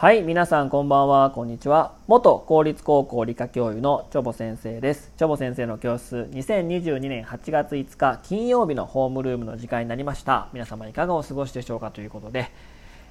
はい皆さんこんばんはこんにちは。元公立高校理科教諭のチョボ先生です。チョボ先生の教室2022年8月5日金曜日のホームルームの時間になりました。皆様いかがお過ごしでしょうかということで、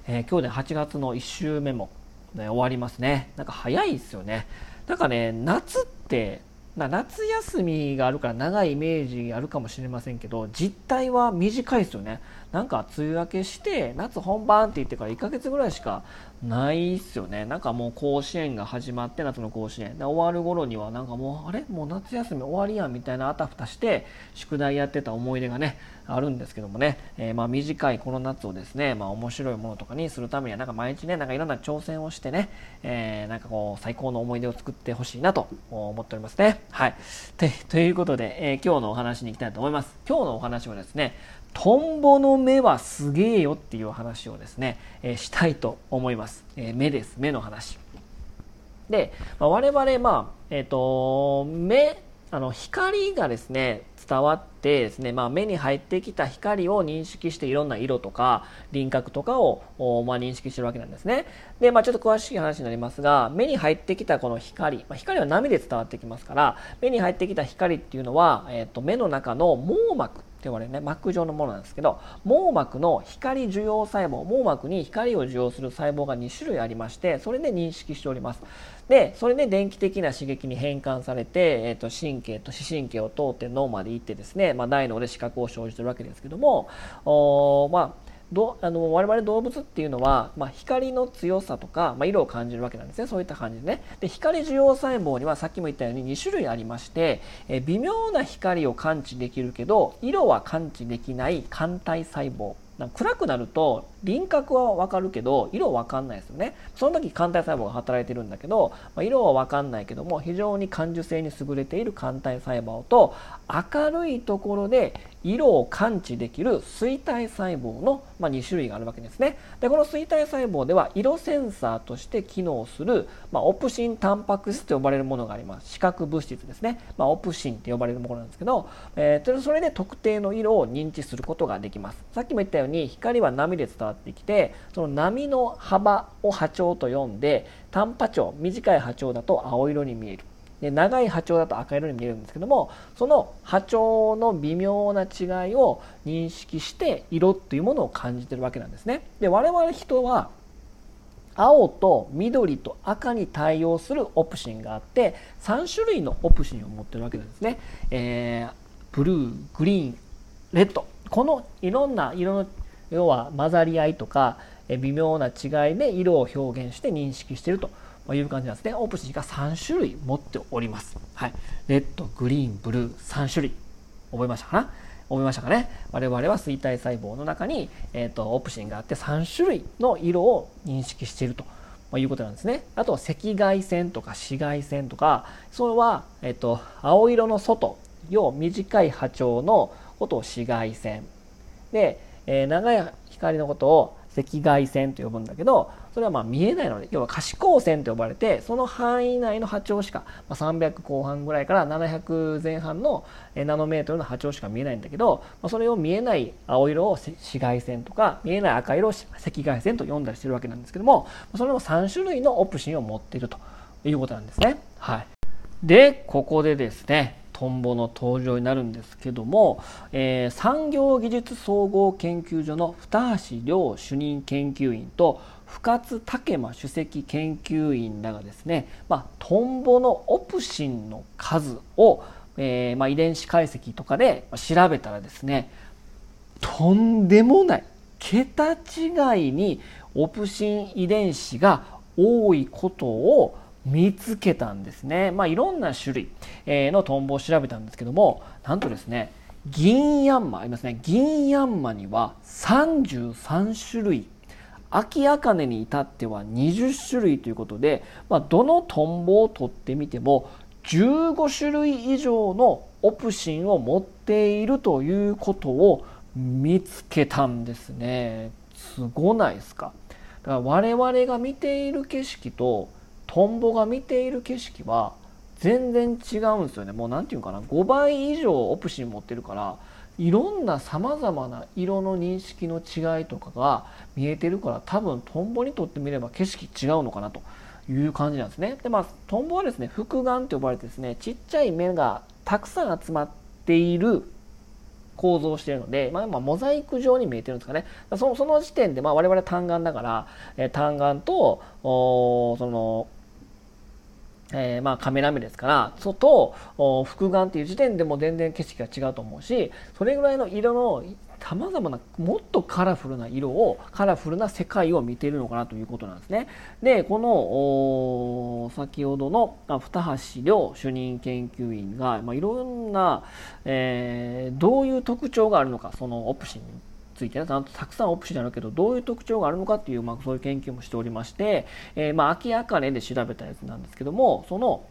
えー、今日で8月の1週目も、ね、終わりますね。なんか早いですよね。なんかね夏って夏休みがあるから長いイメージあるかもしれませんけど実態は短いですよね。なんか梅雨明けして夏本番って言ってから1ヶ月ぐらいしかないっすよね。なんかもう甲子園が始まって夏の甲子園。で終わる頃にはなんかもうあれ？もう夏休み終わりやんみたいなあたふたして宿題やってた思い出がねあるんですけどもね、えー、まあ短いこの夏をですねまあ面白いものとかにするためにはなんか毎日ねなんかいろんな挑戦をしてね、えー、なんかこう最高の思い出を作ってほしいなと思っておりますね。はい。ということで、えー、今日のお話に行きたいと思います。今日のお話はですねトンボの目はすげえよっていう話をですね、えー、したいと思います、えー、目です。目の話。で、まあ、我々まあえっ、ー、と目あの光がですね伝わってですね、まあ、目に入ってきた光を認識していろんな色とか輪郭とかを、まあ、認識してるわけなんですね。で、まあ、ちょっと詳しい話になりますが目に入ってきたこの光、まあ、光は波で伝わってきますから目に入ってきた光っていうのは、えーと目の中の網膜って呼ばれるね膜状のものなんですけど網膜の光受容細胞網膜に光を受容する細胞が2種類ありましてそれで認識しております。でそれで電気的な刺激に変換されて、えー、と神経と視神経を通って脳まで行ってですね、まあ、大脳で視覚を生じてるわけですけどもおまあどあの我々動物っていうのは、まあ、光の強さとか、まあ、色を感じるわけなんですね。そういった感じでね。で光受容細胞にはさっきも言ったように2種類ありましてえ微妙な光を感知できるけど色は感知できない肝体細胞。暗くなると輪郭は分かるけど色は分かんないですよね。その時肝体細胞が働いてるんだけど、まあ、色は分かんないけども非常に感受性に優れている肝体細胞と明るいところで色を感知できる錐体細胞の、まあ、2種類があるわけですね。でこの錐体細胞では色センサーとして機能する、まあ、オプシンタンパク質と呼ばれるものがあります。視覚物質ですね、まあ、オプシンって呼ばれるものなんですけど、えー、それで特定の色を認知することができます。さっきも言ったように光は波で伝わってきてその波の幅を波長と呼んで単波長短い波長だと青色に見える。で長い波長だと赤色に見えるんですけどもその波長の微妙な違いを認識して色っていうものを感じてるわけなんですね。で我々人は青と緑と赤に対応するオプシンがあって3種類のオプシンを持ってるわけなんですね。えー、ブルーグリーンレッドこのいろんな色の要は混ざり合いとか微妙な違いで色を表現して認識してるという感じなんですね。オプシンが3種類持っております。はい。レッド、グリーン、ブルー、3種類。覚えましたかな？覚えましたかね？我々は錐体細胞の中に、えーと、オプシンがあって3種類の色を認識していると。いうことなんですね。あと赤外線とか紫外線とかそれは、えっと、青色の外要短い波長のことを紫外線で、えー、長い光のことを赤外線と呼ぶんだけどそれはまあ見えないので要は可視光線と呼ばれてその範囲内の波長しか、まあ、300後半ぐらいから700前半のナノメートルの波長しか見えないんだけど、まあ、それを見えない青色を紫外線とか見えない赤色を赤外線と呼んだりしてるわけなんですけどもそれも3種類のオプシンを持っているということなんですね。はい、でここでですねトンボの登場になるんですけども、えー、産業技術総合研究所の二橋亮主任研究員と深津武馬首席研究員らがですね、まあ、トンボのオプシンの数を、えー、まあ、遺伝子解析とかで調べたらですねとんでもない桁違いにオプシン遺伝子が多いことを見つけたんですね。まあ、いろんな種類のトンボを調べたんですけども、なんとですね、銀ヤンマありますね。銀ヤンマには33種類、アキアカネに至っては20種類ということで、まあ、どのトンボを取ってみても15種類以上のオプシンを持っているということを見つけたんですね。すごないですか？だから我々が見ている景色とトンボが見ている景色は全然違うんですよねもう何て言うかな5倍以上オプシン持ってるからいろんなさまざまな色の認識の違いとかが見えてるから多分トンボにとってみれば景色違うのかなという感じなんですね。でまあトンボはですね複眼と呼ばれてですねちっちゃい目がたくさん集まっている構造をしているので、まあ、まモザイク状に見えてるんですかね。その時点で、まあ、我々単眼だから、え、単眼とそのえー、まあカメラ目ですから外複眼っていう時点でも全然景色が違うと思うしそれぐらいの色のさまざまなもっとカラフルな色をカラフルな世界を見ているのかなということなんですね。でこの先ほどの二橋亮主任研究員が、まあ、いろんな、えー、どういう特徴があるのかそのオプシンついてねたくさんオプションあるけどどういう特徴があるのかっていう、まあ、そういう研究もしておりまして、えー、まあ秋あかねで調べたやつなんですけどもその、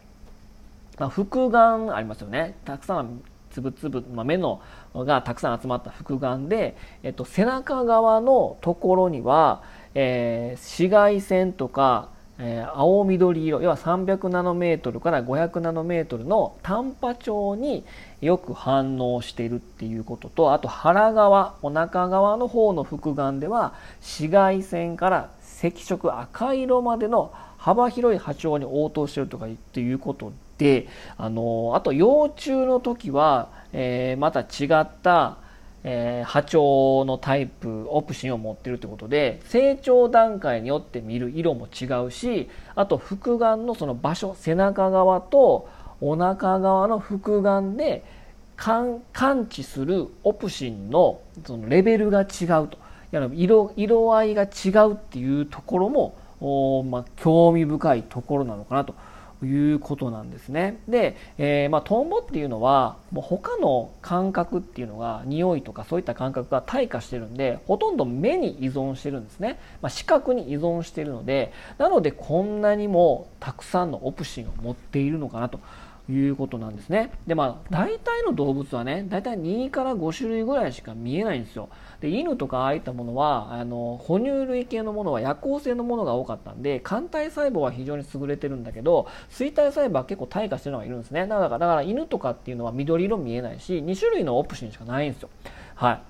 まあ、複眼ありますよね。たくさんつぶつぶ、まあ、目のがたくさん集まった複眼で、えっと、背中側のところには、えー、紫外線とかえ、青緑色要は300ナノメートルから500ナノメートルの短波長によく反応しているっていうこととあと腹側お腹側の方の複眼では紫外線から赤色赤色までの幅広い波長に応答してるとかっていうことであのあと幼虫の時は、えー、また違ったえー、波長のタイプオプシンを持ってるってことで成長段階によって見る色も違うしあと複眼のその場所背中側とお腹側の複眼で感知するオプシンのそのレベルが違うと。色色合いが違うっていうところも、まあ、興味深いところなのかなと。いうことなんですね。で、えー、まあ、トンボっていうのはもう他の感覚っていうのが匂いとかそういった感覚が退化してるんでほとんど目に依存してるんですね、まあ、視覚に依存してるのでなのでこんなにもたくさんのオプシンを持っているのかなということなんですね。で、まあ、大体の動物はね、大体2から5種類ぐらいしか見えないんですよ。で、犬とかああいったものは、あの、哺乳類系のものは夜行性のものが多かったんで、肝体細胞は非常に優れてるんだけど、水体細胞は結構退化してるのがいるんですね。だから、だから犬とかっていうのは緑色見えないし、2種類のオプションしかないんですよ。はい。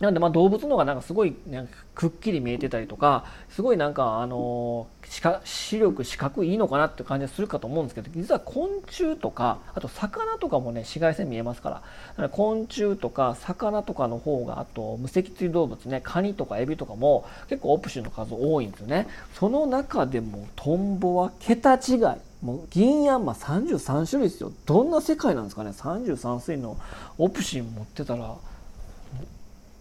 なんでまあ動物の方がなんかすごいなんかくっきり見えてたりとかすごいなんかあの視力視覚いいのかなって感じがするかと思うんですけど実は昆虫とかあと魚とかもね紫外線見えますからから昆虫とか魚とかの方があと無脊椎動物ねカニとかエビとかも結構オプションの数多いんですよね。その中でもトンボは桁違い。もう銀ヤンマ33種類ですよ。どんな世界なんですかね。33種類のオプシン持ってたら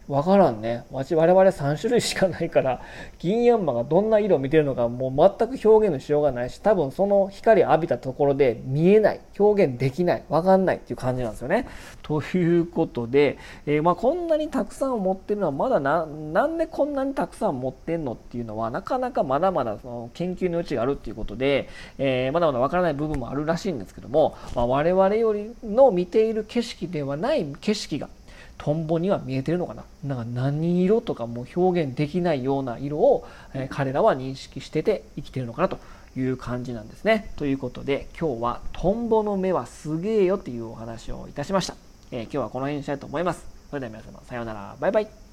わからんね。我々3種類しかないから、銀ヤンマがどんな色を見てるのかもう全く表現のしようがないし、多分その光を浴びたところで見えない、表現できない、わかんないっていう感じなんですよね。ということで、えー、まあこんなにたくさん持ってるのはまだな、なんでこんなにたくさん持ってんのっていうのは、なかなかまだまだその研究の余地があるっていうことで、えー、まだまだわからない部分もあるらしいんですけども、まあ、我々よりの見ている景色ではない景色がトンボには見えてるのかななんか何色とかも表現できないような色を、えー、彼らは認識してて生きてるのかなという感じなんですね。ということで今日はトンボの目はすげえよっていうお話をいたしました。えー、今日はこの辺にしたいと思います。それでは皆様さようなら。バイバイ。